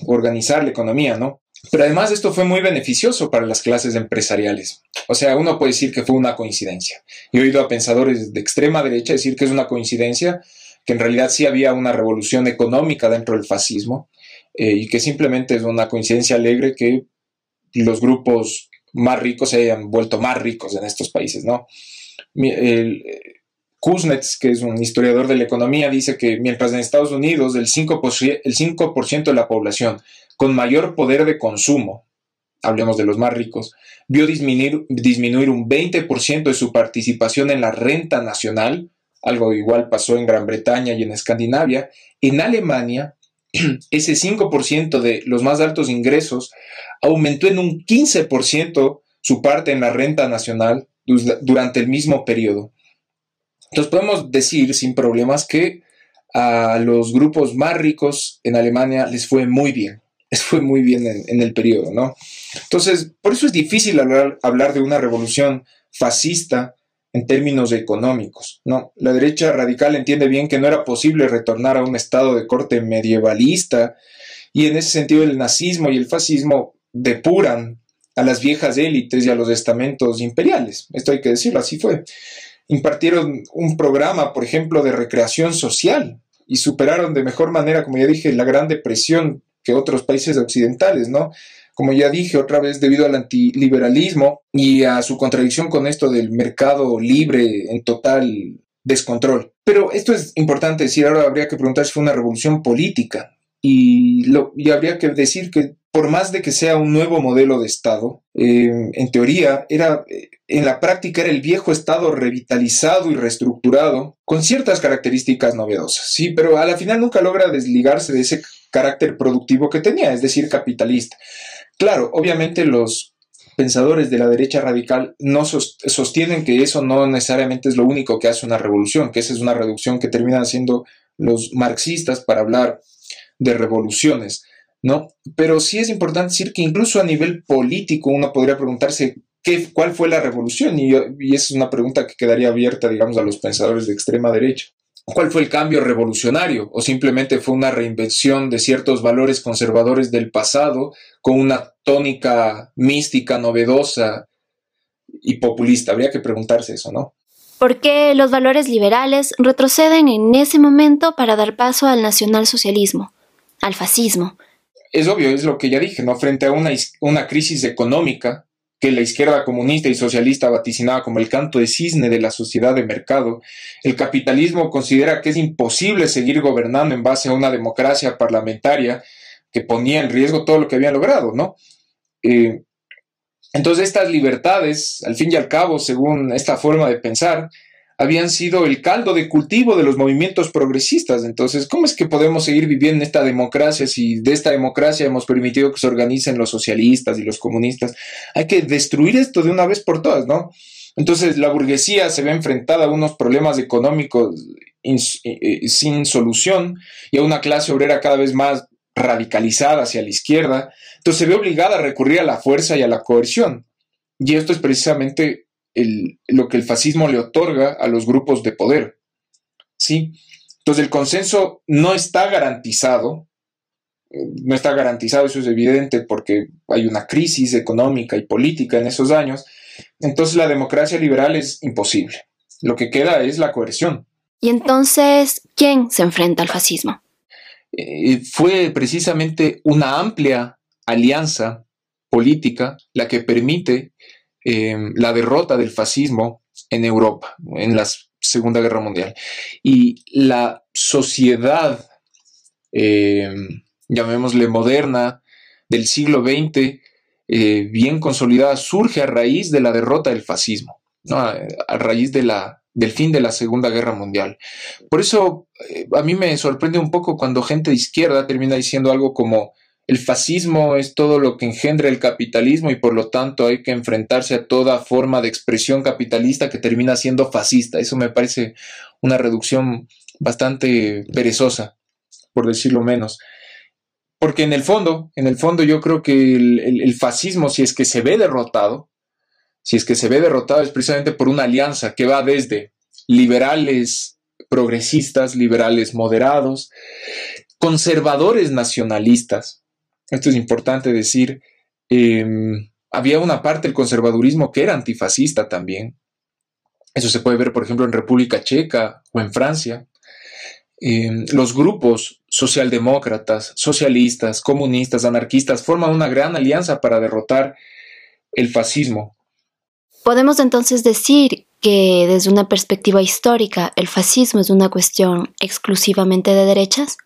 organizar la economía, ¿no? Pero además esto fue muy beneficioso para las clases empresariales. O sea, uno puede decir que fue una coincidencia. He oído a pensadores de extrema derecha decir que es una coincidencia, que en realidad sí había una revolución económica dentro del fascismo eh, y que simplemente es una coincidencia alegre que los grupos más ricos se hayan vuelto más ricos en estos países, ¿no? Kuznets, que es un historiador de la economía, dice que mientras en Estados Unidos el 5%, el 5 de la población con mayor poder de consumo, hablemos de los más ricos, vio disminuir, disminuir un 20% de su participación en la renta nacional, algo igual pasó en Gran Bretaña y en Escandinavia, en Alemania ese 5% de los más altos ingresos aumentó en un 15% su parte en la renta nacional durante el mismo periodo. Entonces podemos decir sin problemas que a los grupos más ricos en Alemania les fue muy bien, les fue muy bien en, el periodo, ¿no? Entonces, por eso es difícil hablar, hablar de una revolución fascista en términos económicos, ¿no? La derecha radical entiende bien que no era posible retornar a un estado de corte medievalista y en ese sentido el nazismo y el fascismo depuran a las viejas élites y a los estamentos imperiales. Esto hay que decirlo, así fue impartieron un programa, por ejemplo, de recreación social y superaron de mejor manera, como ya dije, la gran depresión que otros países occidentales, ¿no? Como ya dije otra vez, debido al antiliberalismo y a su contradicción con esto del mercado libre en total descontrol. Pero esto es importante decir, ahora habría que preguntar si fue una revolución política. Y, lo, y habría que decir que por más de que sea un nuevo modelo de Estado, eh, en teoría, era, en la práctica era el viejo Estado revitalizado y reestructurado con ciertas características novedosas, sí, pero a la final nunca logra desligarse de ese carácter productivo que tenía, es decir, capitalista. Claro, obviamente los pensadores de la derecha radical no sostienen que eso no necesariamente es lo único que hace una revolución, que esa es una reducción que terminan haciendo los marxistas para hablar de revoluciones. ¿No? Pero sí es importante decir que incluso a nivel político uno podría preguntarse qué, cuál fue la revolución y, y es una pregunta que quedaría abierta, digamos, a los pensadores de extrema derecha. ¿Cuál fue el cambio revolucionario? ¿O simplemente fue una reinvención de ciertos valores conservadores del pasado con una tónica mística, novedosa y populista? Habría que preguntarse eso, ¿no? ¿Por qué los valores liberales retroceden en ese momento para dar paso al nacionalsocialismo, al fascismo, es obvio, es lo que ya dije, ¿no? Frente a una, una crisis económica que la izquierda comunista y socialista vaticinaba como el canto de cisne de la sociedad de mercado, el capitalismo considera que es imposible seguir gobernando en base a una democracia parlamentaria que ponía en riesgo todo lo que había logrado, ¿no? Eh, entonces estas libertades, al fin y al cabo, según esta forma de pensar, habían sido el caldo de cultivo de los movimientos progresistas. Entonces, ¿cómo es que podemos seguir viviendo en esta democracia si de esta democracia hemos permitido que se organicen los socialistas y los comunistas? Hay que destruir esto de una vez por todas, ¿no? Entonces, la burguesía se ve enfrentada a unos problemas económicos eh, eh, sin solución y a una clase obrera cada vez más radicalizada hacia la izquierda. Entonces, se ve obligada a recurrir a la fuerza y a la coerción. Y esto es precisamente lo que el fascismo le otorga a los grupos de poder. ¿sí? Entonces el consenso no está garantizado, no está garantizado, eso es evidente porque hay una crisis económica y política en esos años, entonces la democracia liberal es imposible. Lo que queda es la coerción. Y entonces, ¿quién se enfrenta al fascismo? Eh, fue precisamente una amplia alianza política la que permite em, la derrota del fascismo en Europa, en la Segunda Guerra Mundial. Y la sociedad, em, llamémosle moderna, del siglo XX, eh, bien consolidada, surge a raíz de la derrota del fascismo, a, raíz de la, del fin de la Segunda Guerra Mundial. Por eso eh, a mí me sorprende un poco cuando gente de izquierda termina diciendo algo como el fascismo es todo lo que engendra el capitalismo y por lo tanto hay que enfrentarse a toda forma de expresión capitalista que termina siendo fascista. Eso me parece una reducción bastante perezosa, por decirlo menos. Porque en el fondo, en el fondo yo creo que el, fascismo, si es que se ve derrotado, si es que se ve derrotado es precisamente por una alianza que va desde liberales progresistas, liberales moderados, conservadores nacionalistas, esto es importante decir, em, había una parte del conservadurismo que era antifascista también. Eso se puede ver, por ejemplo, en República Checa o en Francia. Em, los grupos socialdemócratas, socialistas, comunistas, anarquistas forman una gran alianza para derrotar el fascismo. Podemos entonces decir que desde una perspectiva histórica el fascismo es una cuestión exclusivamente de derechas?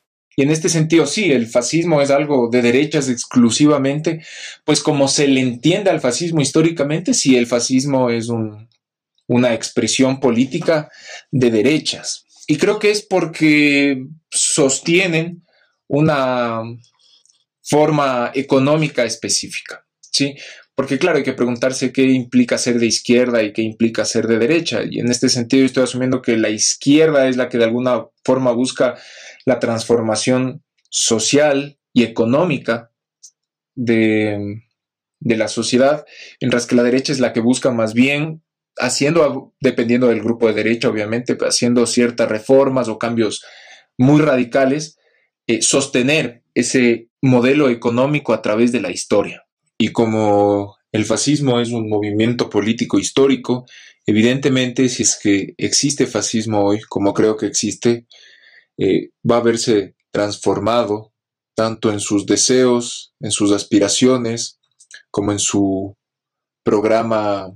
Y en este sentido, sí, el fascismo es algo de derechas exclusivamente, pues como se le entiende al fascismo históricamente, sí, el fascismo es una expresión política de derechas. Y creo que es porque sostienen una forma económica específica, ¿sí? Porque claro, hay que preguntarse qué implica ser de izquierda y qué implica ser de derecha. Y en este sentido estoy asumiendo que la izquierda es la que de alguna forma busca la transformación social y económica de, la sociedad, mientras que la derecha es la que busca más bien haciendo, dependiendo del grupo de derecha, obviamente, haciendo ciertas reformas o cambios muy radicales, eh, sostener ese modelo económico a través de la historia. Y como el fascismo es un movimiento político histórico, evidentemente si es que existe fascismo hoy, como creo que existe, eh, va a verse transformado tanto en sus deseos, en sus aspiraciones, como en su programa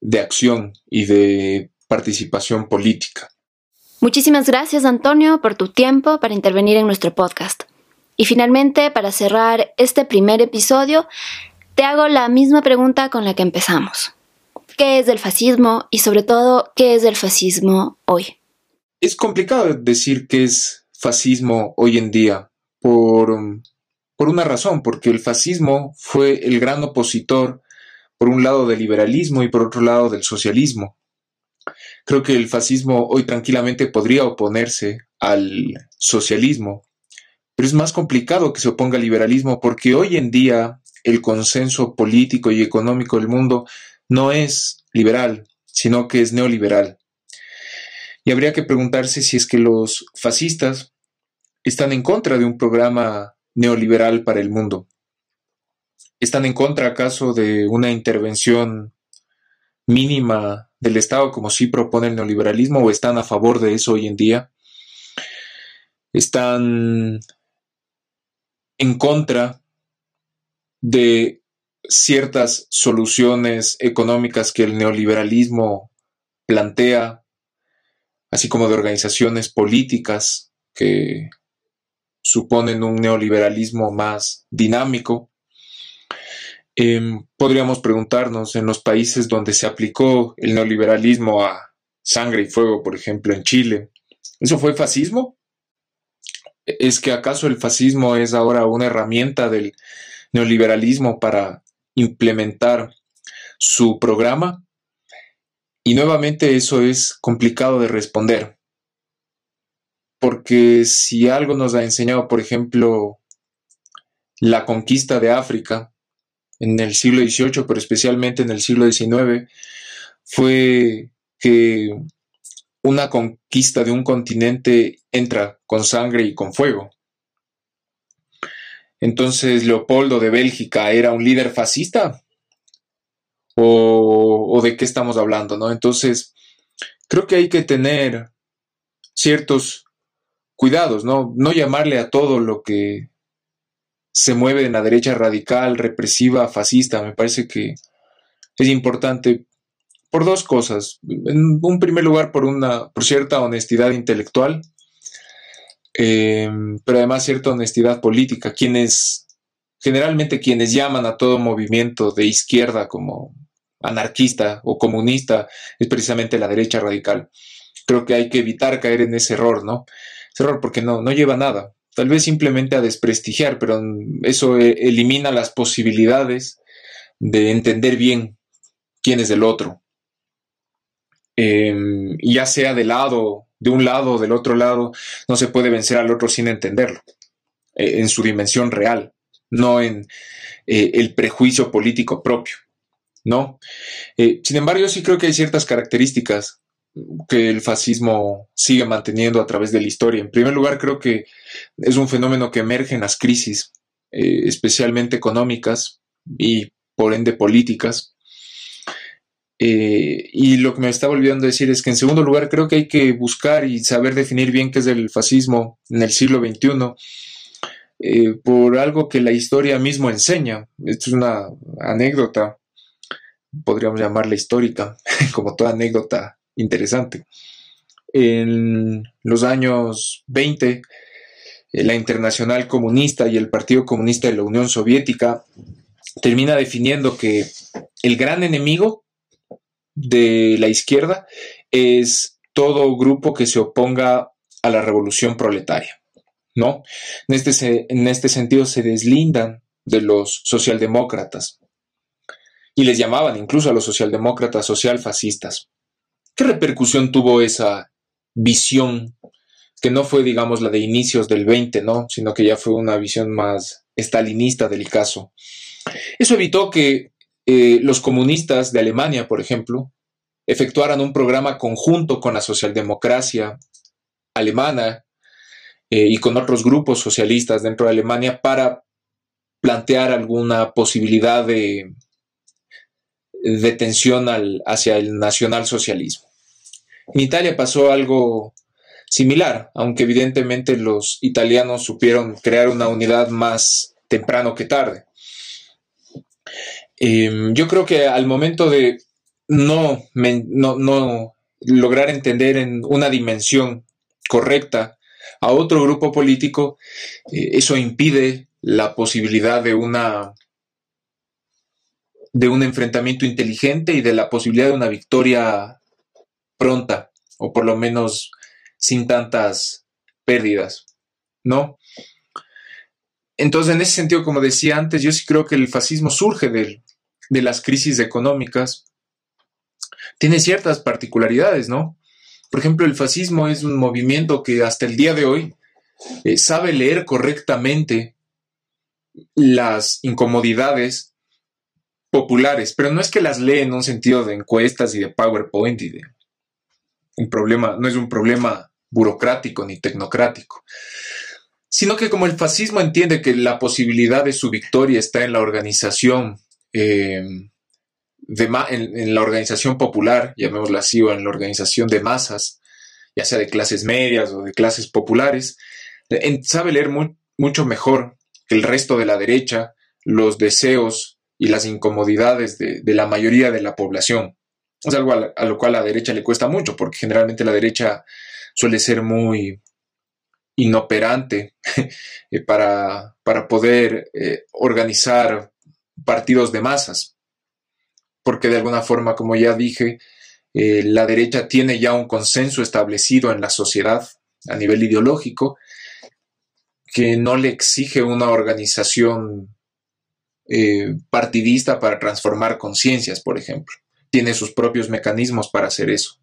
de acción y de participación política. Muchísimas gracias Antonio por tu tiempo para intervenir en nuestro podcast. Y finalmente, para cerrar este primer episodio, te hago la misma pregunta con la que empezamos. ¿Qué es el fascismo y sobre todo qué es el fascismo hoy? Es complicado decir que es fascismo hoy en día por, por una razón, porque el fascismo fue el gran opositor, por un lado, del liberalismo y por otro lado, del socialismo. Creo que el fascismo hoy tranquilamente podría oponerse al socialismo, pero es más complicado que se oponga al liberalismo porque hoy en día el consenso político y económico del mundo no es liberal, sino que es neoliberal. Y habría que preguntarse si es que los fascistas están en contra de un programa neoliberal para el mundo. ¿Están en contra acaso de una intervención mínima del Estado como sí propone el neoliberalismo o están a favor de eso hoy en día? ¿Están en contra de ciertas soluciones económicas que el neoliberalismo plantea así como de organizaciones políticas que suponen un neoliberalismo más dinámico. Em, podríamos preguntarnos en los países donde se aplicó el neoliberalismo a sangre y fuego, por ejemplo, en Chile, ¿eso fue fascismo? ¿Es que acaso el fascismo es ahora una herramienta del neoliberalismo para implementar su programa? Y nuevamente eso es complicado de responder. Porque si algo nos ha enseñado, por ejemplo, la conquista de África en el siglo XVIII, pero especialmente en el siglo XIX, fue que una conquista de un continente entra con sangre y con fuego. Entonces, Leopoldo de Bélgica era un líder fascista. ¿O, de qué estamos hablando? ¿no? Entonces, creo que hay que tener ciertos cuidados, ¿no? No llamarle a todo lo que se mueve en la derecha radical, represiva, fascista. Me parece que es importante por dos cosas. En un primer lugar, por una, por cierta honestidad intelectual, em, pero además cierta honestidad política. Quienes, generalmente quienes llaman a todo movimiento de izquierda como anarquista o comunista es precisamente la derecha radical. Creo que hay que evitar caer en ese error, ¿no? Ese error porque no, no lleva a nada. Tal vez simplemente a desprestigiar, pero eso e, elimina las posibilidades de entender bien quién es el otro. Em, ya sea de lado, de un lado o del otro lado, no se puede vencer al otro sin entenderlo, eh, en su dimensión real, no en eh, el prejuicio político propio. ¿No? Eh, sin embargo, yo sí creo que hay ciertas características que el fascismo sigue manteniendo a través de la historia. En primer lugar, creo que es un fenómeno que emerge en las crisis, especialmente económicas y por ende políticas, eh, y lo que me estaba olvidando decir es que en segundo lugar creo que hay que buscar y saber definir bien qué es el fascismo en el siglo XXI eh, por algo que la historia mismo enseña. Esto es una anécdota, podríamos llamarla histórica, como toda anécdota interesante. En los años 20, eh, la Internacional Comunista y el Partido Comunista de la Unión Soviética termina definiendo que el gran enemigo de la izquierda es todo grupo que se oponga a la revolución proletaria, ¿no? En este, en este sentido se deslindan de los socialdemócratas y les llamaban incluso a los socialdemócratas socialfascistas. ¿Qué repercusión tuvo esa visión que no fue, digamos, la de inicios del 20, ¿no? Sino que ya fue una visión más estalinista del caso. Eso evitó que eh, los comunistas de Alemania, por ejemplo, efectuaran un programa conjunto con la socialdemocracia alemana eh, y con otros grupos socialistas dentro de Alemania para plantear alguna posibilidad de, de tensión hacia el nacionalsocialismo. En Italia pasó algo similar, aunque evidentemente los italianos supieron crear una unidad más temprano que tarde. Em, yo creo que al momento de no, no, lograr entender en una dimensión correcta a otro grupo político, eh, eso impide la posibilidad de una de un enfrentamiento inteligente y de la posibilidad de una victoria pronta, o por lo menos sin tantas pérdidas, ¿no? Entonces, en ese sentido, como decía antes, yo sí creo que el fascismo surge de, de las crisis económicas. Tiene ciertas particularidades, ¿no? Por ejemplo, el fascismo es un movimiento que hasta el día de hoy eh, sabe leer correctamente las incomodidades populares, pero no es que las lee en un sentido de encuestas y de PowerPoint y de un problema, no es un problema burocrático ni tecnocrático, sino que como el fascismo entiende que la posibilidad de su victoria está en la organización, eh, de en, la organización popular, llamémosla así, o en la organización de masas, ya sea de clases medias o de clases populares, sabe leer mucho mejor el resto de la derecha los deseos y las incomodidades de, la mayoría de la población. Es algo a, lo cual a la derecha le cuesta mucho, porque generalmente la derecha suele ser muy inoperante eh, para, para, poder eh, organizar partidos de masas, porque de alguna forma, como ya dije, eh, la derecha tiene ya un consenso establecido en la sociedad a nivel ideológico que no le exige una organización partidista para transformar conciencias, por ejemplo. Tiene sus propios mecanismos para hacer eso.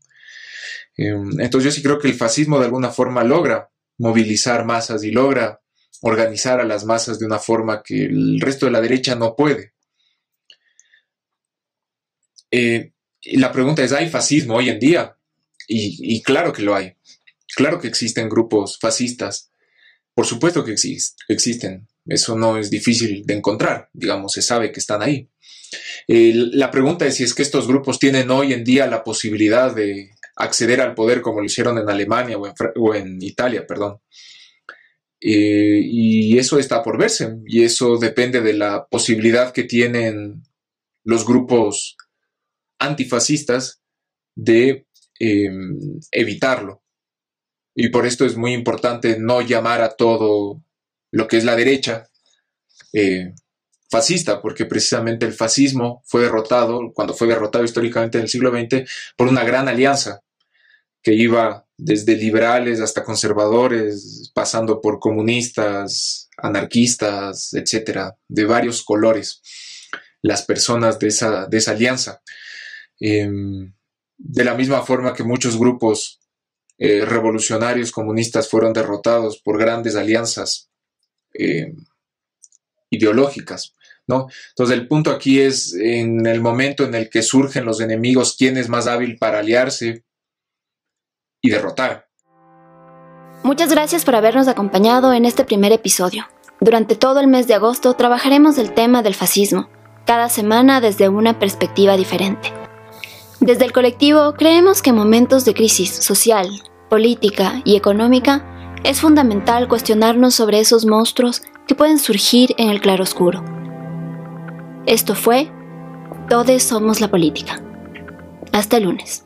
entonces yo sí creo que el fascismo de alguna forma logra movilizar masas y logra organizar a las masas de una forma que el resto de la derecha no puede. Eh, la pregunta es, ¿hay fascismo hoy en día? y, claro que lo hay. Claro que existen grupos fascistas. Por supuesto que existen. Eso no es difícil de encontrar. Digamos, se sabe que están ahí. la pregunta es si es que estos grupos tienen hoy en día la posibilidad de acceder al poder como lo hicieron en Alemania o en, Italia, perdón. Eh, y eso está por verse, y eso depende de la posibilidad que tienen los grupos antifascistas de em, evitarlo. Y por esto es muy importante no llamar a todo lo que es la derecha eh, fascista, porque precisamente el fascismo fue derrotado, cuando fue derrotado históricamente en el siglo XX, por una gran alianza que iba desde liberales hasta conservadores, pasando por comunistas, anarquistas, etcétera, de varios colores, las personas de esa, de esa alianza. Em, de la misma forma que muchos grupos eh, revolucionarios comunistas fueron derrotados por grandes alianzas em, ideológicas. ¿no? Entonces el punto aquí es en el momento en el que surgen los enemigos, quién es más hábil para aliarse, y derrotar. Muchas gracias por habernos acompañado en este primer episodio. Durante todo el mes de agosto trabajaremos el tema del fascismo, cada semana desde una perspectiva diferente. Desde el colectivo creemos que en momentos de crisis social, política y económica es fundamental cuestionarnos sobre esos monstruos que pueden surgir en el claroscuro. Esto fue Todes somos la política. Hasta el lunes.